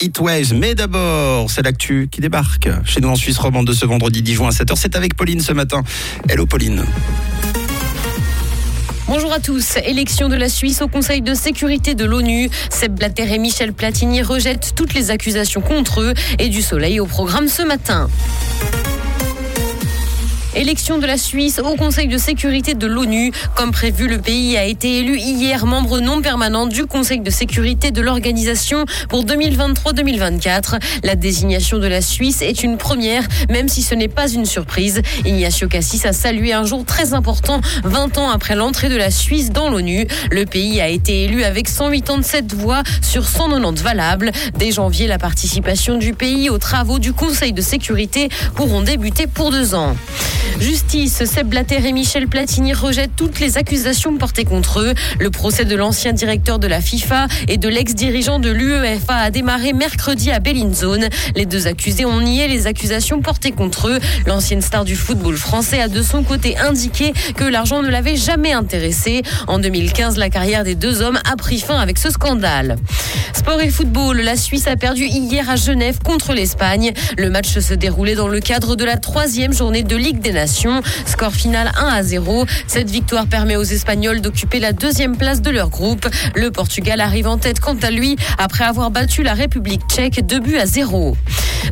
Heatwaves. Mais d'abord, c'est l'actu qui débarque chez nous en Suisse romande de ce vendredi 10 juin à 7h. C'est avec Pauline ce matin. Hello Pauline. Bonjour à tous. Élection de la Suisse au Conseil de sécurité de l'ONU. Seb Blatter et Michel Platini rejettent toutes les accusations contre eux et du soleil au programme ce matin. Élection de la Suisse au Conseil de sécurité de l'ONU. Comme prévu, le pays a été élu hier membre non permanent du Conseil de sécurité de l'organisation pour 2023-2024. La désignation de la Suisse est une première, même si ce n'est pas une surprise. Ignacio Cassis a salué un jour très important, 20 ans après l'entrée de la Suisse dans l'ONU. Le pays a été élu avec 187 voix sur 190 valables. Dès janvier, la participation du pays aux travaux du Conseil de sécurité pourront débuter pour deux ans. Justice, Seb Blatter et Michel Platini rejettent toutes les accusations portées contre eux. Le procès de l'ancien directeur de la FIFA et de l'ex-dirigeant de l'UEFA a démarré mercredi à Bellinzone. Les deux accusés ont nié les accusations portées contre eux. L'ancienne star du football français a de son côté indiqué que l'argent ne l'avait jamais intéressé. En 2015, la carrière des deux hommes a pris fin avec ce scandale. Sport et football, la Suisse a perdu hier à Genève contre l'Espagne. Le match se déroulait dans le cadre de la troisième journée de Ligue des Nations. Score final 1 à 0. Cette victoire permet aux Espagnols d'occuper la deuxième place de leur groupe. Le Portugal arrive en tête quant à lui après avoir battu la République tchèque 2 buts à 0.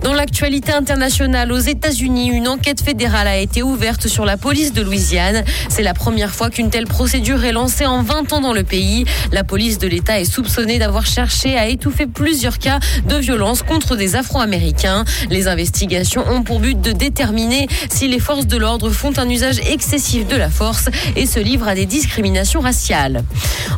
Dans l'actualité internationale, aux États-Unis, une enquête fédérale a été ouverte sur la police de Louisiane. C'est la première fois qu'une telle procédure est lancée en 20 ans dans le pays. La police de l'État est soupçonnée d'avoir cherché à étouffer plusieurs cas de violence contre des Afro-Américains. Les investigations ont pour but de déterminer si les forces de l'ordre font un usage excessif de la force et se livrent à des discriminations raciales.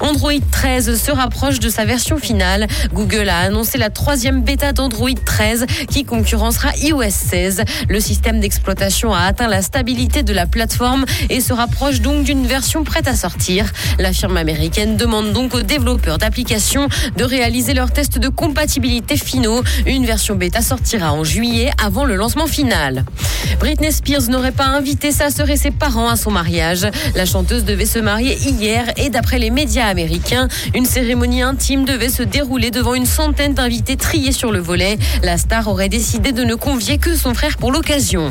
Android 13 se rapproche de sa version finale. Google a annoncé la troisième bêta d'Android 13 qui concurrencera iOS 16. Le système d'exploitation a atteint la stabilité de la plateforme et se rapproche donc d'une version prête à sortir. La firme américaine demande donc aux développeurs d'applications de réaliser leurs tests de compatibilité finaux. Une version bêta sortira en juillet avant le lancement final. Britney Spears n'aurait pas invité sa sœur et ses parents à son mariage. La chanteuse devait se marier hier et d'après les une cérémonie intime devait se dérouler devant une centaine d'invités triés sur le volet. La star aurait décidé de ne convier que son frère pour l'occasion.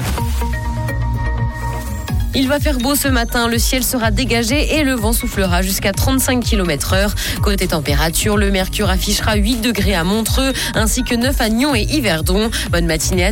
Il va faire beau ce matin, le ciel sera dégagé et le vent soufflera jusqu'à 35 km heure. Côté température, le mercure affichera 8 degrés à Montreux ainsi que 9 à Nyon et Yverdon. Bonne matinée à tous.